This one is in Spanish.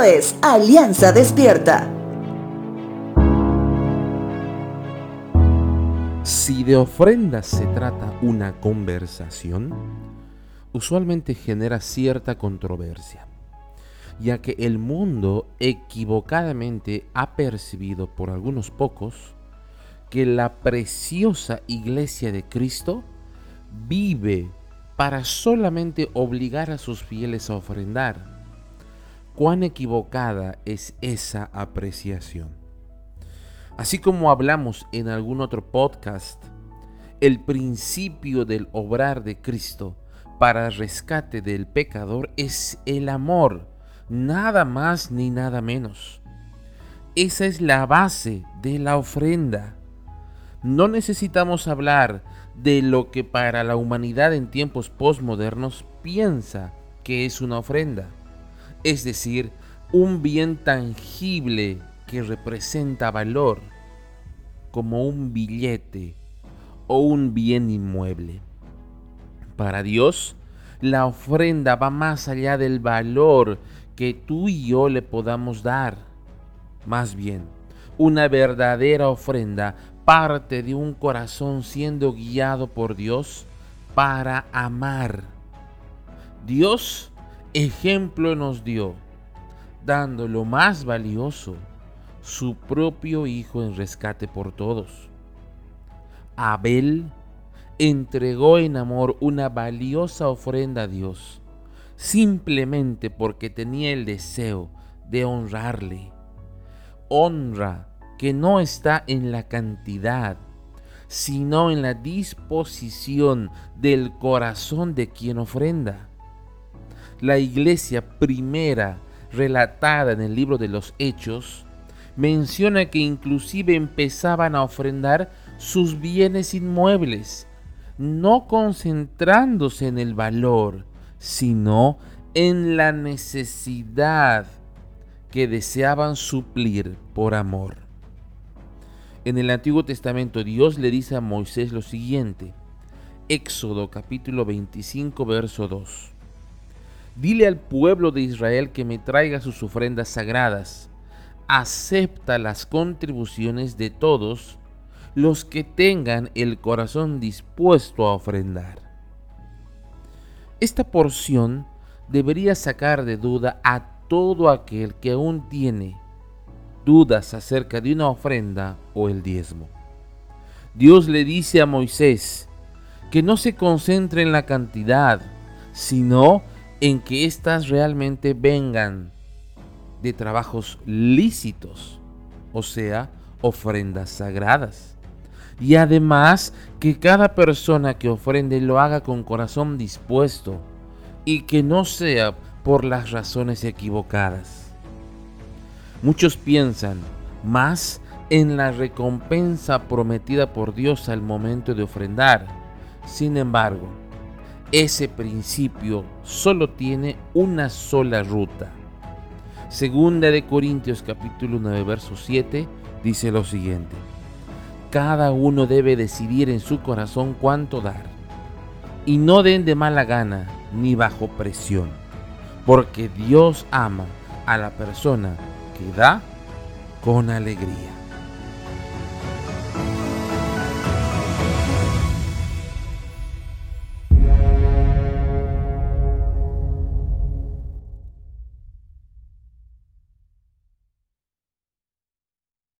Es Alianza Despierta. Si de ofrendas se trata una conversación, usualmente genera cierta controversia, ya que el mundo equivocadamente ha percibido por algunos pocos que la preciosa iglesia de Cristo vive para solamente obligar a sus fieles a ofrendar. Cuán equivocada es esa apreciación. Así como hablamos en algún otro podcast, el principio del obrar de Cristo para rescate del pecador es el amor, nada más ni nada menos. Esa es la base de la ofrenda. No necesitamos hablar de lo que para la humanidad en tiempos postmodernos piensa que es una ofrenda, es decir, un bien tangible que representa valor, como un billete o un bien inmueble. Para Dios, la ofrenda va más allá del valor que tú y yo le podamos dar. Más bien, una verdadera ofrenda parte de un corazón siendo guiado por Dios para amar. Dios ejemplo nos dio, dando lo más valioso, su propio Hijo en rescate por todos. Abel entregó en amor una valiosa ofrenda a Dios, simplemente porque tenía el deseo de honrarle. Honra que no está en la cantidad, sino en la disposición del corazón de quien ofrenda. La iglesia primera relatada en el libro de los Hechos menciona que inclusive empezaban a ofrendar sus bienes inmuebles, no concentrándose en el valor, sino en la necesidad que deseaban suplir por amor. En el Antiguo Testamento Dios le dice a Moisés lo siguiente. Éxodo capítulo 25 verso 2. Dile al pueblo de Israel que me traiga sus ofrendas sagradas. Acepta las contribuciones de todos los que tengan el corazón dispuesto a ofrendar. Esta porción debería sacar de duda a todo aquel que aún tiene dudas acerca de una ofrenda o el diezmo. Dios le dice a Moisés que no se concentre en la cantidad, sino en que éstas realmente vengan de trabajos lícitos, o sea, ofrendas sagradas. Y además que cada persona que ofrende lo haga con corazón dispuesto y que no sea por las razones equivocadas. Muchos piensan más en la recompensa prometida por Dios al momento de ofrendar. Sin embargo, ese principio solo tiene una sola ruta. Segunda de Corintios capítulo 9 verso 7 dice lo siguiente. Cada uno debe decidir en su corazón cuánto dar. Y no den de mala gana ni bajo presión, porque Dios ama a la persona da con alegría.